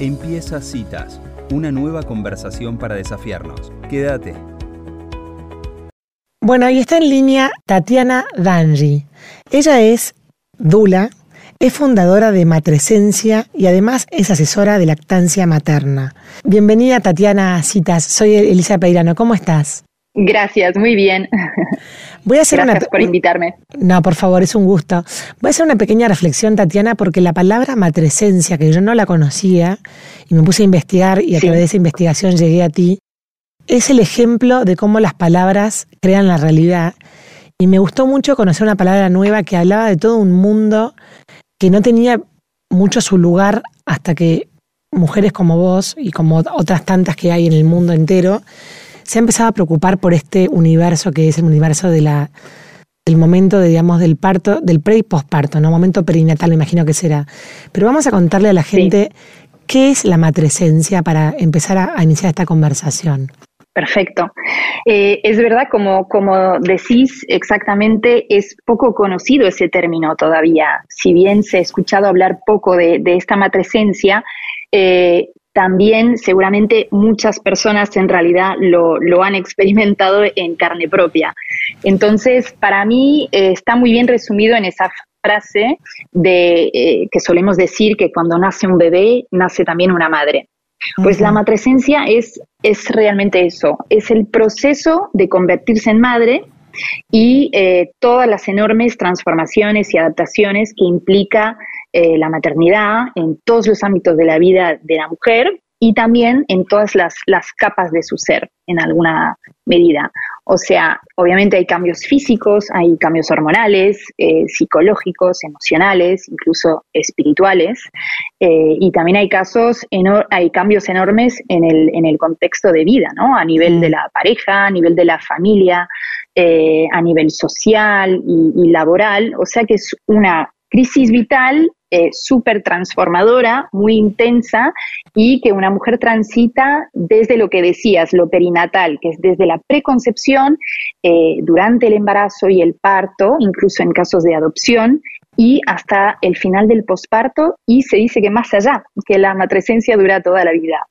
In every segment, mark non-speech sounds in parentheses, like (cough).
Empieza Citas, una nueva conversación para desafiarnos. Quédate. Bueno, ahí está en línea Tatiana Danji. Ella es Dula, es fundadora de Matresencia y además es asesora de lactancia materna. Bienvenida Tatiana a Citas, soy Elisa Peirano, ¿cómo estás? Gracias, muy bien. (laughs) Voy a hacer Gracias por invitarme. No, por favor, es un gusto. Voy a hacer una pequeña reflexión, Tatiana, porque la palabra matresencia, que yo no la conocía, y me puse a investigar y a través de esa investigación llegué a ti, es el ejemplo de cómo las palabras crean la realidad. Y me gustó mucho conocer una palabra nueva que hablaba de todo un mundo que no tenía mucho su lugar hasta que mujeres como vos y como otras tantas que hay en el mundo entero se ha empezado a preocupar por este universo que es el universo de la, del momento, de, digamos, del parto, del pre y posparto, ¿no? Momento perinatal, me imagino que será. Pero vamos a contarle a la gente qué es la matresencia para empezar a, iniciar esta conversación. Perfecto. Eh, es verdad, como, como decís exactamente, es poco conocido ese término todavía. Si bien se ha escuchado hablar poco de, de esta matresencia, eh, también seguramente muchas personas en realidad lo, han experimentado en carne propia. Entonces, para mí eh, está muy bien resumido en esa frase de eh, que solemos decir que cuando nace un bebé, nace también una madre. Pues la matresencia es, es realmente eso, es el proceso de convertirse en madre y eh, todas las enormes transformaciones y adaptaciones que implica eh, la maternidad en todos los ámbitos de la vida de la mujer y también en todas las, capas de su ser, en alguna medida. O sea, obviamente hay cambios físicos, hay cambios hormonales, eh, psicológicos, emocionales, incluso espirituales, eh, y también hay casos, hay cambios enormes en el, en el contexto de vida, ¿no? A nivel de la pareja, a nivel de la familia, a nivel social y laboral. O sea que es una crisis vital eh, súper transformadora, muy intensa y que una mujer transita desde lo que decías, lo perinatal, que es desde la preconcepción, eh, durante el embarazo y el parto, incluso en casos de adopción, y hasta el final del posparto y se dice que más allá, que la matresencia dura toda la vida.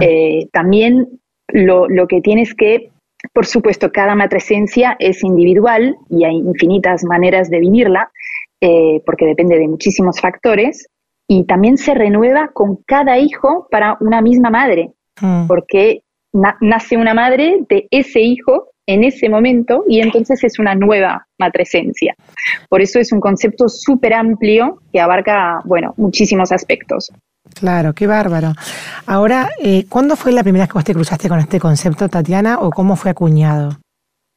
Eh, también lo, lo que tienes que por supuesto, cada matresencia es individual y hay infinitas maneras de vivirla, eh, porque depende de muchísimos factores, y también se renueva con cada hijo para una misma madre, mm. porque nace una madre de ese hijo en ese momento y entonces es una nueva matresencia. Por eso es un concepto súper amplio que abarca, bueno, muchísimos aspectos. Claro, qué bárbaro. Ahora, eh, ¿cuándo fue la primera vez que vos te cruzaste con este concepto, Tatiana, o cómo fue acuñado?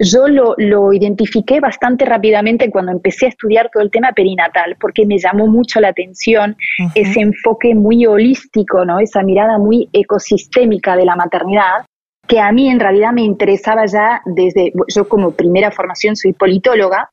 Yo lo, lo, identifiqué bastante rápidamente cuando empecé a estudiar todo el tema perinatal, porque me llamó mucho la atención ese enfoque muy holístico, ¿no? esa mirada muy ecosistémica de la maternidad, que a mí en realidad me interesaba ya desde, yo como primera formación soy politóloga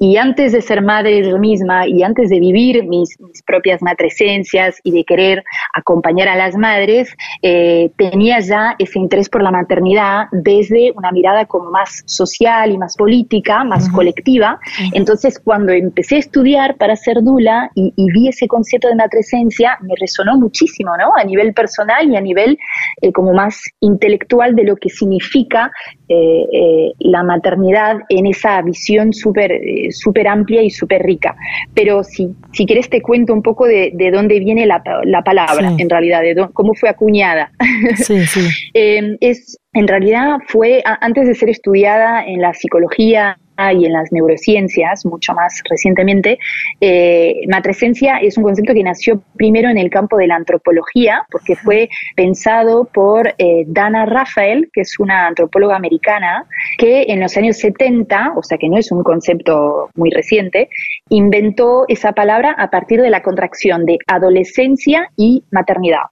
y, antes de ser madre yo misma y antes de vivir mis, propias matresencias y de querer acompañar a las madres, eh, tenía ya ese interés por la maternidad desde una mirada como más social y más política, más colectiva. Entonces cuando empecé a estudiar para ser dula y, vi ese concepto de matresencia, me resonó muchísimo, ¿no? A nivel personal y a nivel eh, como más intelectual de lo que significa eh, eh, la maternidad en esa visión súper eh, super amplia y súper rica. Pero si, si quieres te cuento un poco de, dónde viene la, palabra, en realidad, de cómo fue acuñada. (laughs) Sí, sí. es, en realidad fue, antes de ser estudiada en la psicología y en las neurociencias, mucho más recientemente, eh, matresencia es un concepto que nació primero en el campo de la antropología, porque fue pensado por eh, Dana Raphael, que es una antropóloga americana, que en los años 70, o sea que no es un concepto muy reciente, inventó esa palabra a partir de la contracción de adolescencia y maternidad.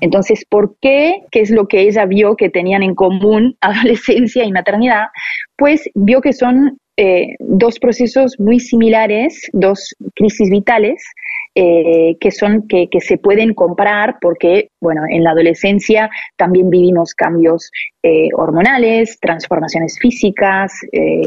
Entonces, ¿por qué? ¿Qué es lo que ella vio que tenían en común (laughs) adolescencia y maternidad? Pues vio que son eh, dos procesos muy similares, dos crisis vitales, eh, que son que, se pueden comparar porque, bueno, en la adolescencia también vivimos cambios eh, hormonales, transformaciones físicas,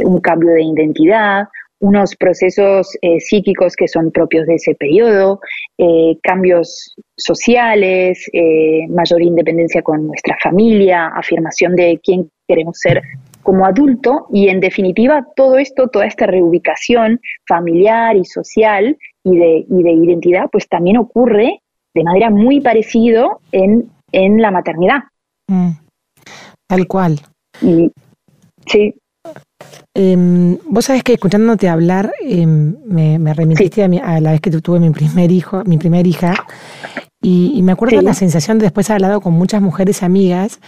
un cambio de identidad, unos procesos eh, psíquicos que son propios de ese periodo, eh, cambios sociales, eh, mayor independencia con nuestra familia, afirmación de quién queremos ser como adulto y en definitiva todo esto, toda esta reubicación familiar y social y de, y de identidad, pues también ocurre de manera muy parecida en, en la maternidad. Mm. tal cual. Y, sí. Em, vos sabés que escuchándote hablar, em, me, remitiste a, la vez que tuve mi primer hijo, mi primera hija, y, me acuerdo de la sensación de después haber hablado con muchas mujeres amigas,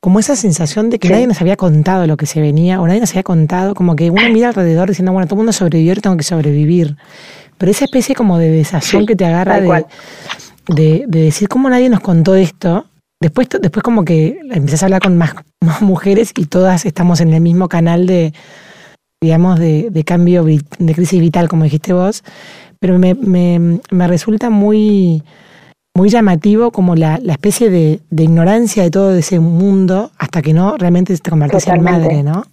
como esa sensación de que nadie nos había contado lo que se venía, o nadie nos había contado, como que uno mira alrededor diciendo, bueno, todo el mundo sobrevivió, tengo que sobrevivir. Pero esa especie como de desazón que te agarra de, de, decir cómo nadie nos contó esto, después, después como que empezás a hablar con (laughs) más, mujeres y todas estamos en el mismo canal de, digamos, de, cambio, de crisis vital, como dijiste vos, pero me, me, me resulta muy, muy llamativo como la, la especie de, de, ignorancia de todo ese mundo hasta que no realmente te convertís en madre, ¿no?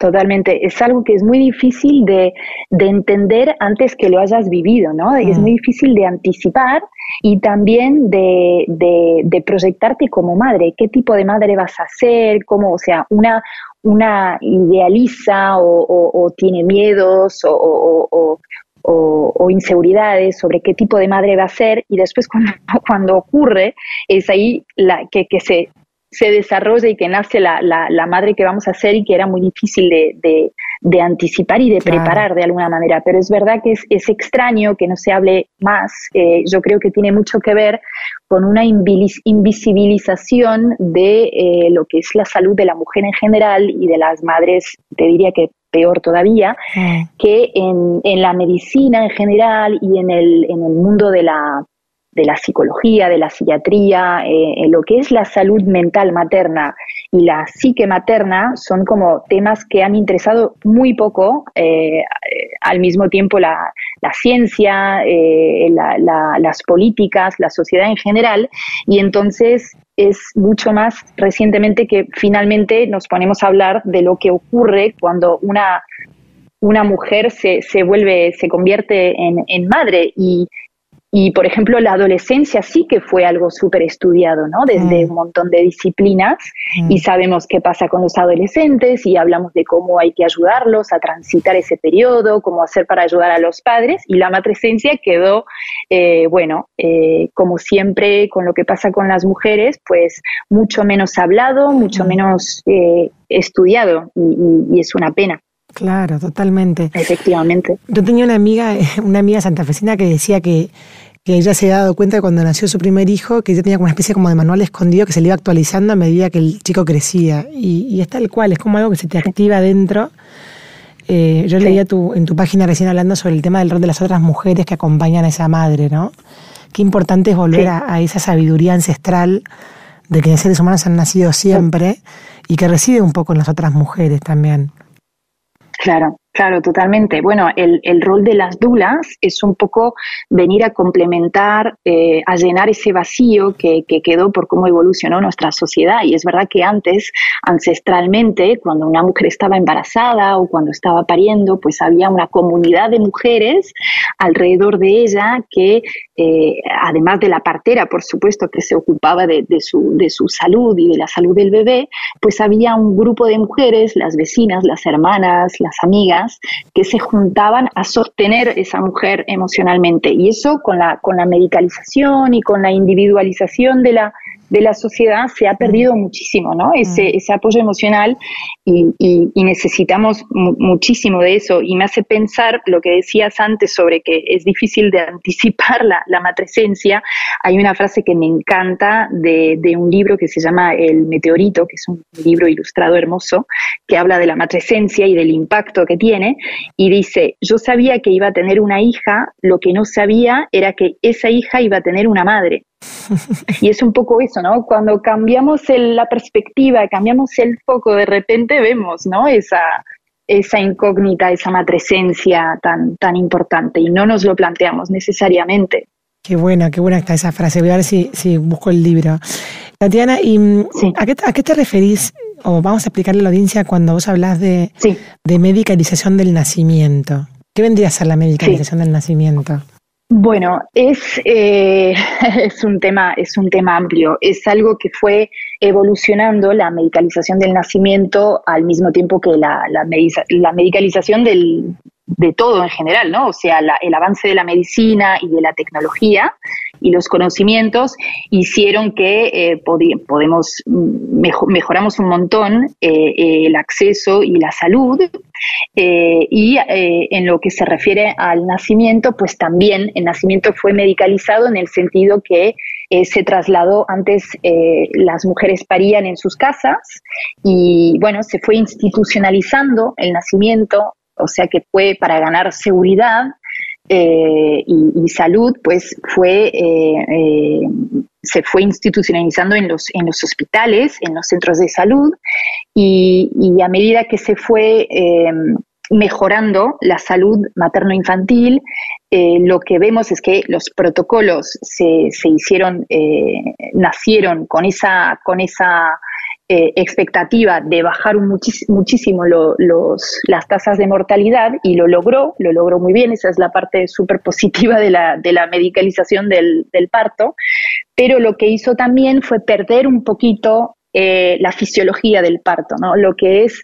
Totalmente. Es algo que es muy difícil de, entender antes que lo hayas vivido, ¿no? Es mm. muy difícil de anticipar y también de, proyectarte como madre. ¿Qué tipo de madre vas a ser? ¿Cómo, o sea, una, una idealiza o, tiene miedos o, o, inseguridades sobre qué tipo de madre va a ser y después (laughs) cuando, cuando ocurre es ahí la, que, que se se desarrolla y que nace la, la, madre que vamos a ser y que era muy difícil de, de, anticipar y de preparar de alguna manera. Pero es verdad que es, es extraño que no se hable más. Eh, yo creo que tiene mucho que ver con una invisibilización de eh, lo que es la salud de la mujer en general y de las madres, te diría que peor todavía, que en, en, la medicina en general y en el, en el mundo de la, de la psicología, de la psiquiatría, eh, lo que es la salud mental materna y la psique materna son como temas que han interesado muy poco, eh, al mismo tiempo la, ciencia, eh, las políticas, la sociedad en general, y entonces es mucho más recientemente que finalmente nos ponemos a hablar de lo que ocurre cuando una una mujer se, se vuelve, se convierte en, en madre. Y, y, por ejemplo, la adolescencia sí que fue algo súper estudiado, ¿no? Desde mm. un montón de disciplinas y mm. sabemos qué pasa con los adolescentes y hablamos de cómo hay que ayudarlos a transitar ese periodo, cómo hacer para ayudar a los padres y la matrescencia quedó, eh, bueno, eh, como siempre con lo que pasa con las mujeres, pues mucho menos hablado, mucho mm. menos eh, estudiado y es una pena. Claro, totalmente. Efectivamente. Yo tenía una amiga, (laughs) una amiga santafesina que decía que, que ella se había dado cuenta cuando nació su primer hijo, que ella tenía como una especie como de manual escondido que se le iba actualizando a medida que el chico crecía. Y, y es tal cual, es como algo que se te activa dentro. Eh, yo leía tu, en tu página recién hablando sobre el tema del rol de las otras mujeres que acompañan a esa madre, ¿no? Qué importante es volver a, esa sabiduría ancestral de que los seres humanos han nacido siempre y que reside un poco en las otras mujeres también. Claro, claro, totalmente. Bueno, el, el, rol de las dulas es un poco venir a complementar, eh, a llenar ese vacío que, que, quedó por cómo evolucionó nuestra sociedad. Y es verdad que antes, ancestralmente, cuando una mujer estaba embarazada o cuando estaba pariendo, pues había una comunidad de mujeres alrededor de ella que, eh, además de la partera, por supuesto, que se ocupaba de, de, su, de su salud y de la salud del bebé, pues había un grupo de mujeres, las vecinas, las hermanas, las amigas, que se juntaban a sostener esa mujer emocionalmente. Y eso con la, con la medicalización y con la individualización de la, de la sociedad se ha perdido muchísimo, ¿no? Ese, mm. ese apoyo emocional y, y, necesitamos muchísimo de eso. Y me hace pensar lo que decías antes sobre que es difícil de anticipar la, la matresencia. Hay una frase que me encanta de, de, un libro que se llama El Meteorito, que es un libro ilustrado hermoso, que habla de la matresencia y del impacto que tiene. Y dice, yo sabía que iba a tener una hija, lo que no sabía era que esa hija iba a tener una madre. Y es un poco eso, ¿no? Cuando cambiamos la perspectiva, cambiamos el foco, de repente vemos, ¿no? Esa, esa incógnita, esa matresencia tan, tan importante y no nos lo planteamos necesariamente. Qué buena, qué buena está esa frase. Voy a ver si, si busco el libro. Tatiana, ¿y mm, ¿a, qué, ¿a qué te referís? O vamos a explicarle a la audiencia cuando vos hablas de, de medicalización del nacimiento. ¿Qué vendría a ser la medicalización del nacimiento? Bueno, es, eh, (laughs) es, un tema, es un tema amplio. Es algo que fue evolucionando la medicalización del nacimiento al mismo tiempo que la, la, la medicalización del, de todo en general, ¿no? O sea, el avance de la medicina y de la tecnología y los conocimientos hicieron que eh, podemos mejoramos un montón eh, el acceso y la salud eh, y en lo que se refiere al nacimiento, pues también el nacimiento fue medicalizado en el sentido que se trasladó antes las mujeres parían en sus casas y bueno se fue institucionalizando el nacimiento o sea que fue para ganar seguridad eh, y, salud, pues fue, eh, eh, se fue institucionalizando en los, en los hospitales, en los centros de salud, y, a medida que se fue mejorando la salud materno-infantil, lo que vemos es que los protocolos se, se hicieron, nacieron con esa, con esa eh, expectativa de bajar muchísimo los, las tasas de mortalidad y lo logró, lo logró muy bien, esa es la parte súper positiva de la, de la medicalización del, parto, pero lo que hizo también fue perder un poquito eh, la fisiología del parto, ¿no? lo que es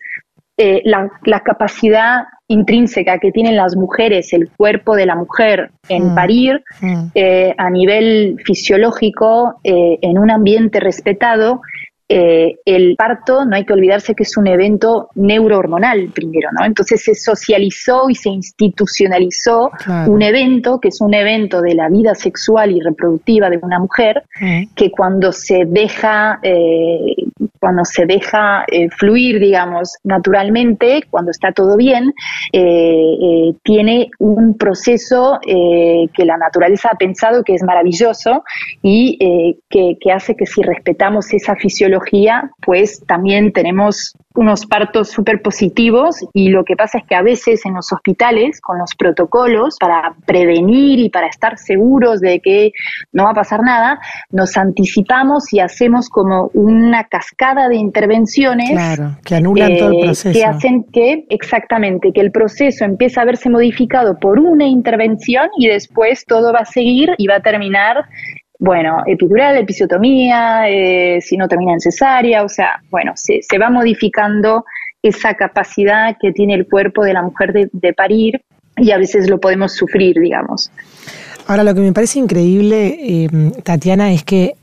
eh, la, capacidad intrínseca que tienen las mujeres, el cuerpo de la mujer en mm. parir mm. a nivel fisiológico, en un ambiente respetado, eh, el parto, no hay que olvidarse que es un evento neurohormonal primero, ¿no? Entonces se socializó y se institucionalizó un evento que es un evento de la vida sexual y reproductiva de una mujer que cuando se deja, eh, cuando se deja eh, fluir, digamos, naturalmente, cuando está todo bien, tiene un proceso que la naturaleza ha pensado que es maravilloso y que, que hace que si respetamos esa fisiología pues también tenemos unos partos súper positivos y lo que pasa es que a veces en los hospitales, con los protocolos para prevenir y para estar seguros de que no va a pasar nada, nos anticipamos y hacemos como una cascada de intervenciones que anulan todo el eh, proceso. Que hacen que, exactamente, que el proceso empiece a verse modificado por una intervención y después todo va a seguir y va a terminar bueno, epidural, episiotomía, eh, si no termina en cesárea, o sea, bueno, se, se, va modificando esa capacidad que tiene el cuerpo de la mujer de, parir y a veces lo podemos sufrir, digamos. Ahora, lo que me parece increíble, eh, Tatiana, es que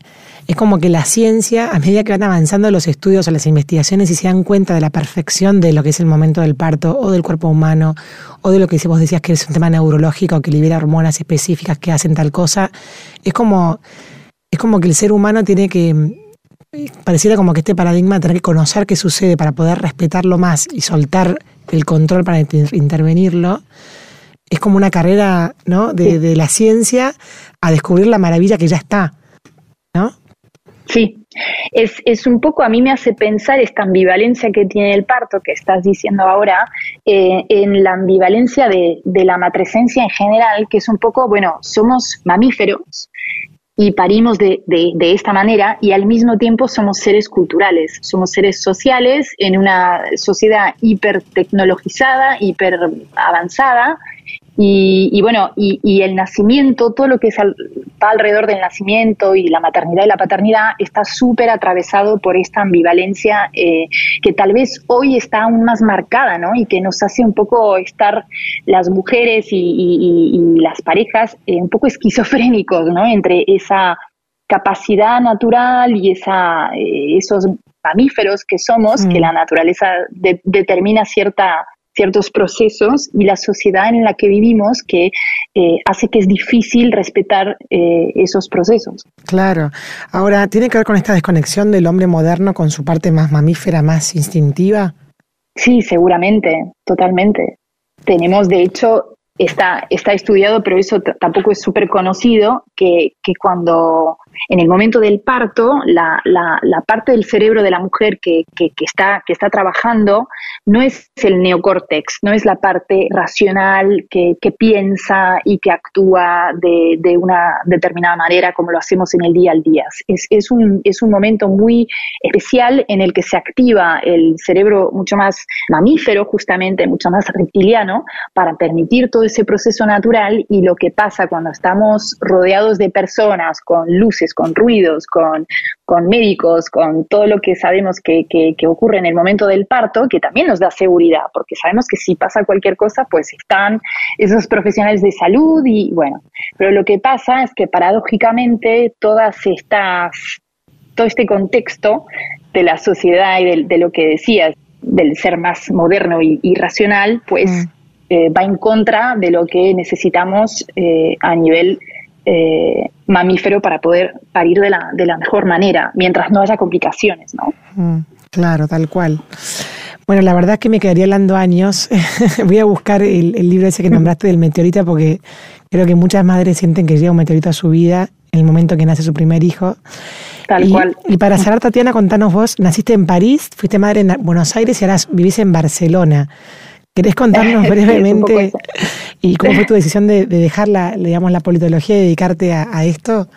es como que la ciencia, a medida que van avanzando los estudios o las investigaciones y se dan cuenta de la perfección de lo que es el momento del parto o del cuerpo humano o de lo que vos decías que es un tema neurológico que libera hormonas específicas que hacen tal cosa, es como, es como que el ser humano tiene que, pareciera como que este paradigma tener que conocer qué sucede para poder respetarlo más y soltar el control para intervenirlo, es como una carrera ¿no? de, de la ciencia a descubrir la maravilla que ya está. Sí, es, es, un poco, a mí me hace pensar esta ambivalencia que tiene el parto, que estás diciendo ahora, eh, en la ambivalencia de, de la matresencia en general, que es un poco, bueno, somos mamíferos y parimos de, de, de, esta manera y al mismo tiempo somos seres culturales, somos seres sociales en una sociedad hiper tecnologizada, hiper avanzada y, bueno, y, el nacimiento, todo lo que es está alrededor del nacimiento y la maternidad y la paternidad está súper atravesado por esta ambivalencia eh, que tal vez hoy está aún más marcada, ¿no? Y que nos hace un poco estar las mujeres y, las parejas eh, un poco esquizofrénicos, ¿no? Entre esa capacidad natural y esa, eh, esos mamíferos que somos, que mm. la naturaleza determina cierta ciertos procesos y la sociedad en la que vivimos que eh, hace que es difícil respetar eh, esos procesos. Claro. Ahora, ¿tiene que ver con esta desconexión del hombre moderno con su parte más mamífera, más instintiva? Sí, seguramente, totalmente. Tenemos, de hecho, está, está estudiado, pero eso tampoco es súper conocido, que, que cuando en el momento del parto, la, parte del cerebro de la mujer que, está, que está trabajando no es el neocórtex, no es la parte racional que, piensa y que actúa de, una determinada manera como lo hacemos en el día al día. Es, un, es un momento muy especial en el que se activa el cerebro mucho más mamífero, justamente, mucho más reptiliano, para permitir todo ese proceso natural y lo que pasa cuando estamos rodeados de personas con luces, con ruidos, con, con médicos, con todo lo que sabemos que, que, ocurre en el momento del parto, que también nos da seguridad, porque sabemos que si pasa cualquier cosa, pues están esos profesionales de salud y bueno, pero lo que pasa es que paradójicamente todas estas, todo este contexto de la sociedad y de, lo que decías, del ser más moderno y, racional, pues mm. eh, va en contra de lo que necesitamos eh, a nivel eh, mamífero para poder parir de la, de la mejor manera, mientras no haya complicaciones, ¿no? Mm, claro, tal cual. Bueno, la verdad es que me quedaría hablando años. (laughs) Voy a buscar el, libro ese que nombraste del meteorito porque creo que muchas madres sienten que llega un meteorito a su vida en el momento que nace su primer hijo. Tal cual. Y para cerrar, Tatiana, contanos vos, naciste en París, fuiste madre en Buenos Aires y ahora vivís en Barcelona. ¿Querés contarnos (laughs) brevemente y cómo fue tu decisión de, dejar la, digamos, la politología y dedicarte a, esto?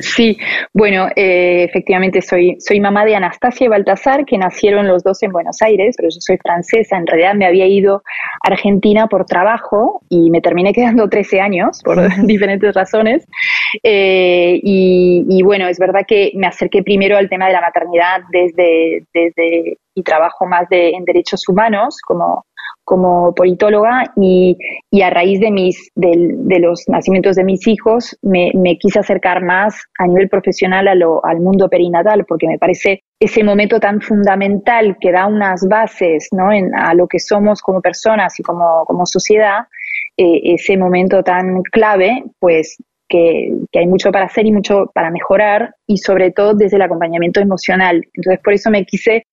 Sí, bueno, eh, efectivamente soy, soy mamá de Anastasia y Baltasar, que nacieron los dos en Buenos Aires, pero yo soy francesa, en realidad me había ido a Argentina por trabajo y me terminé quedando (laughs) 13 años por (laughs) diferentes razones. Eh, y, bueno, es verdad que me acerqué primero al tema de la maternidad desde, desde y trabajo más de, en derechos humanos como como politóloga y, a raíz de, mis, de, los nacimientos de mis hijos me, quise acercar más a nivel profesional a lo, al mundo perinatal porque me parece ese momento tan fundamental que da unas bases ¿no? en, a lo que somos como personas y como, como sociedad, eh, ese momento tan clave, pues que, que, hay mucho para hacer y mucho para mejorar y sobre todo desde el acompañamiento emocional. Entonces por eso me quise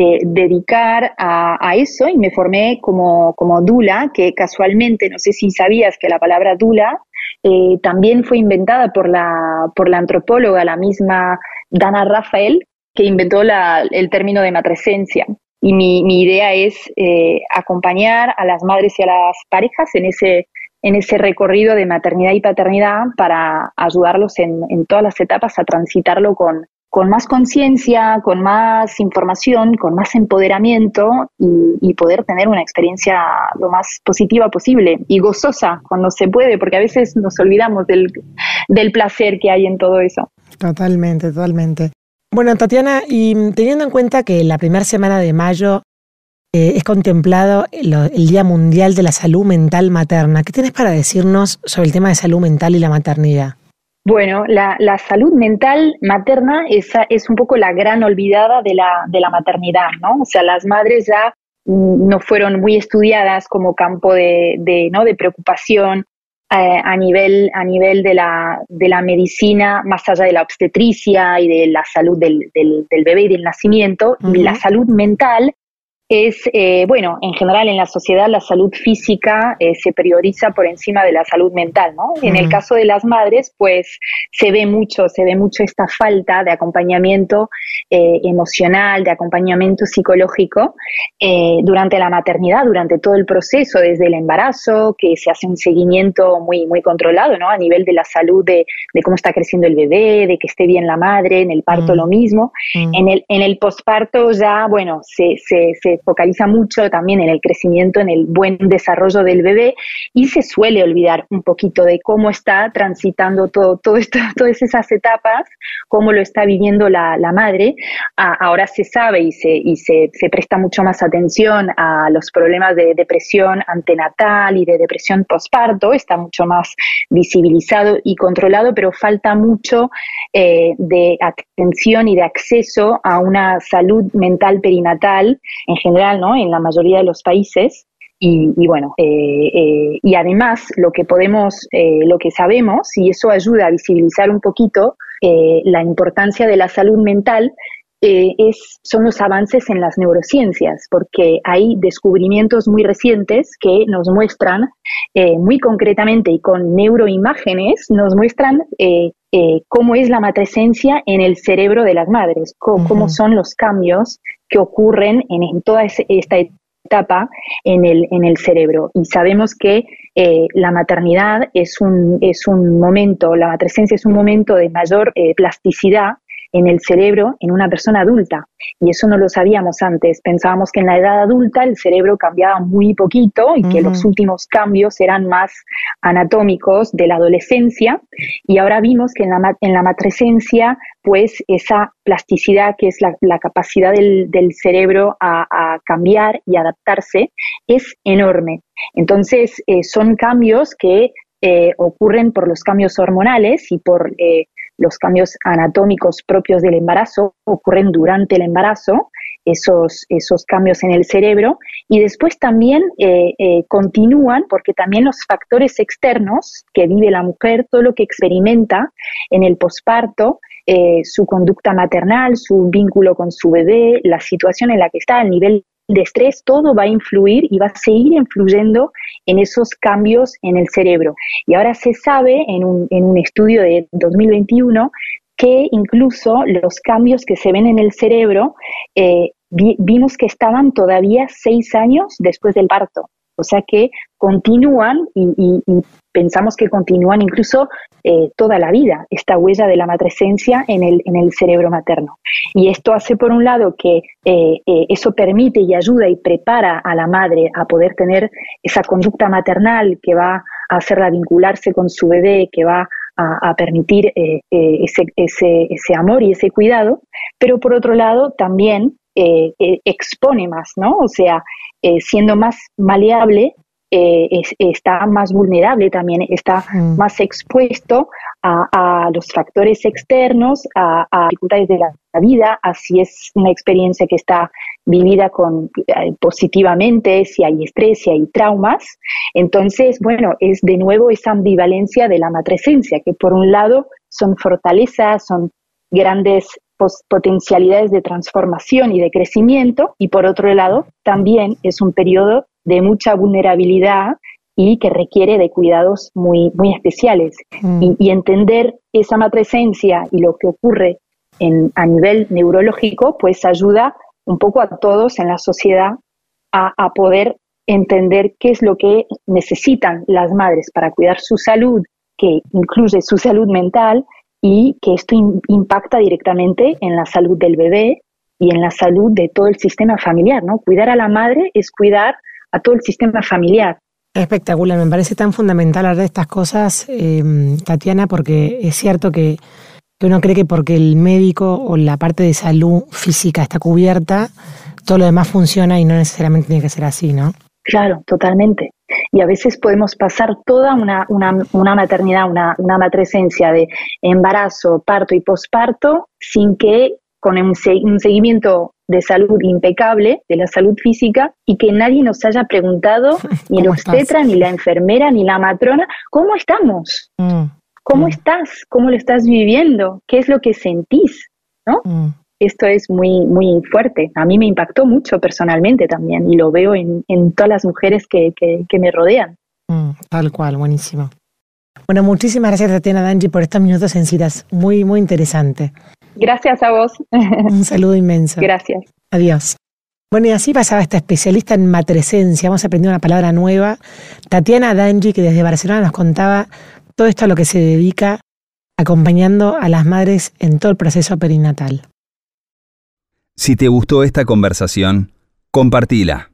eh, dedicar a, eso y me formé como, como dula, que casualmente, no sé si sabías que la palabra dula eh, también fue inventada por la, por la antropóloga, la misma Dana Rafael, que inventó el término de matresencia. Y mi, idea es eh, acompañar a las madres y a las parejas en ese, en ese recorrido de maternidad y paternidad para ayudarlos en todas las etapas a transitarlo con, con más conciencia, con más información, con más empoderamiento y, poder tener una experiencia lo más positiva posible y gozosa cuando se puede, porque a veces nos olvidamos del, placer que hay en todo eso. Totalmente, totalmente. Bueno, Tatiana, y teniendo en cuenta que la primera semana de mayo eh, es contemplado el, el, Día Mundial de la Salud Mental Materna, ¿qué tienes para decirnos sobre el tema de salud mental y la maternidad? Bueno, la, salud mental materna es, es, un poco la gran olvidada de la, de la maternidad, ¿no? O sea, las madres ya no fueron muy estudiadas como campo de, de ¿no? de preocupación eh, a nivel, a nivel de, la, de la medicina, más allá de la obstetricia y de la salud del, del, bebé y del nacimiento. La salud mental es, eh, bueno, en general en la sociedad la salud física eh, se prioriza por encima de la salud mental, ¿no? En el caso de las madres, pues se ve mucho, se ve mucho esta falta de acompañamiento eh, emocional, de acompañamiento psicológico durante la maternidad, durante todo el proceso, desde el embarazo, que se hace un seguimiento muy, muy controlado, ¿no? A nivel de la salud de, de cómo está creciendo el bebé, de que esté bien la madre, en el parto mm. lo mismo. Mm. En el, en el posparto ya, bueno, se, se, se focaliza mucho también en el crecimiento, en el buen desarrollo del bebé y se suele olvidar un poquito de cómo está transitando todo, esto, (laughs) todas esas etapas, cómo lo está viviendo la, madre. ahora se sabe y, se presta mucho más atención a los problemas de depresión antenatal y de depresión postparto, está mucho más visibilizado y controlado, pero falta mucho eh, de atención y de acceso a una salud mental perinatal en general general, ¿no? En la mayoría de los países. Y, bueno, eh, eh, y además lo que podemos, eh, lo que sabemos, y eso ayuda a visibilizar un poquito la importancia de la salud mental, eh, es, son los avances en las neurociencias, porque hay descubrimientos muy recientes que nos muestran eh, muy concretamente y con neuroimágenes, nos muestran eh, cómo es la matresencia en el cerebro de las madres, cómo, son los cambios que ocurren en, toda esta etapa en el, en el cerebro. Y sabemos que la maternidad es un, es un momento, la matresencia es un momento de mayor plasticidad en el cerebro en una persona adulta. Y eso no lo sabíamos antes. Pensábamos que en la edad adulta el cerebro cambiaba muy poquito y que los últimos cambios eran más anatómicos de la adolescencia. Y ahora vimos que en la, en la matresencia, pues esa plasticidad que es la, capacidad del, cerebro a, cambiar y adaptarse es enorme. Entonces, eh, son cambios que eh, ocurren por los cambios hormonales y por eh, los cambios anatómicos propios del embarazo ocurren durante el embarazo, esos, esos cambios en el cerebro, y después también eh, eh, continúan porque también los factores externos que vive la mujer, todo lo que experimenta en el posparto, eh, su conducta maternal, su vínculo con su bebé, la situación en la que está, el nivel de estrés, todo va a influir y va a seguir influyendo en esos cambios en el cerebro. Y ahora se sabe en un, en un estudio de 2021 que incluso los cambios que se ven en el cerebro eh, vimos que estaban todavía seis años después del parto. O sea que continúan y, pensamos que continúan incluso eh, toda la vida esta huella de la matresencia en el, en el cerebro materno. Y esto hace, por un lado, que eh, eh, eso permite y ayuda y prepara a la madre a poder tener esa conducta maternal que va a hacerla vincularse con su bebé, que va a, permitir ese, ese, ese amor y ese cuidado, pero por otro lado también expone más, ¿no? O sea, eh, siendo más maleable, eh, está más vulnerable también, está más expuesto a, los factores externos, a, dificultades de la, vida, así es una experiencia que está vivida con, eh, positivamente, si hay estrés, si hay traumas. Entonces, bueno, es de nuevo esa ambivalencia de la matresencia, que por un lado son fortalezas, son grandes potencialidades de transformación y de crecimiento y por otro lado también es un periodo de mucha vulnerabilidad y que requiere de cuidados muy, muy especiales. Mm. Y, entender esa matresencia y lo que ocurre en, a nivel neurológico, pues ayuda un poco a todos en la sociedad a, a poder entender qué es lo que necesitan las madres para cuidar su salud, que incluye su salud mental, y que esto impacta directamente en la salud del bebé y en la salud de todo el sistema familiar, ¿no? Cuidar a la madre es cuidar a todo el sistema familiar. Espectacular, me parece tan fundamental hablar de estas cosas, eh, Tatiana, porque es cierto que, que uno cree que porque el médico o la parte de salud física está cubierta, todo lo demás funciona y no necesariamente tiene que ser así, ¿no? Claro, totalmente. Y a veces podemos pasar toda una, una, maternidad, una, una matresencia de embarazo, parto y posparto sin que con un, seguimiento de salud impecable, de la salud física, y que nadie nos haya preguntado, (laughs) ni el obstetra, ni la enfermera, ni la matrona, ¿cómo estamos? Mm, ¿Cómo mm. estás? ¿Cómo lo estás viviendo? ¿Qué es lo que sentís? ¿No? Mm esto es muy, muy fuerte. A mí me impactó mucho personalmente también y lo veo en, todas las mujeres que, me rodean. Mm, tal cual, buenísimo. Bueno, muchísimas gracias Tatiana Danji por estos minutos en citas. Muy, muy interesante. Gracias a vos. (laughs) Un saludo inmenso. Gracias. Adiós. Bueno, y así pasaba esta especialista en matresencia. Hemos aprendido una palabra nueva. Tatiana Danji, que desde Barcelona nos contaba todo esto a lo que se dedica acompañando a las madres en todo el proceso perinatal. Si te gustó esta conversación, compartila.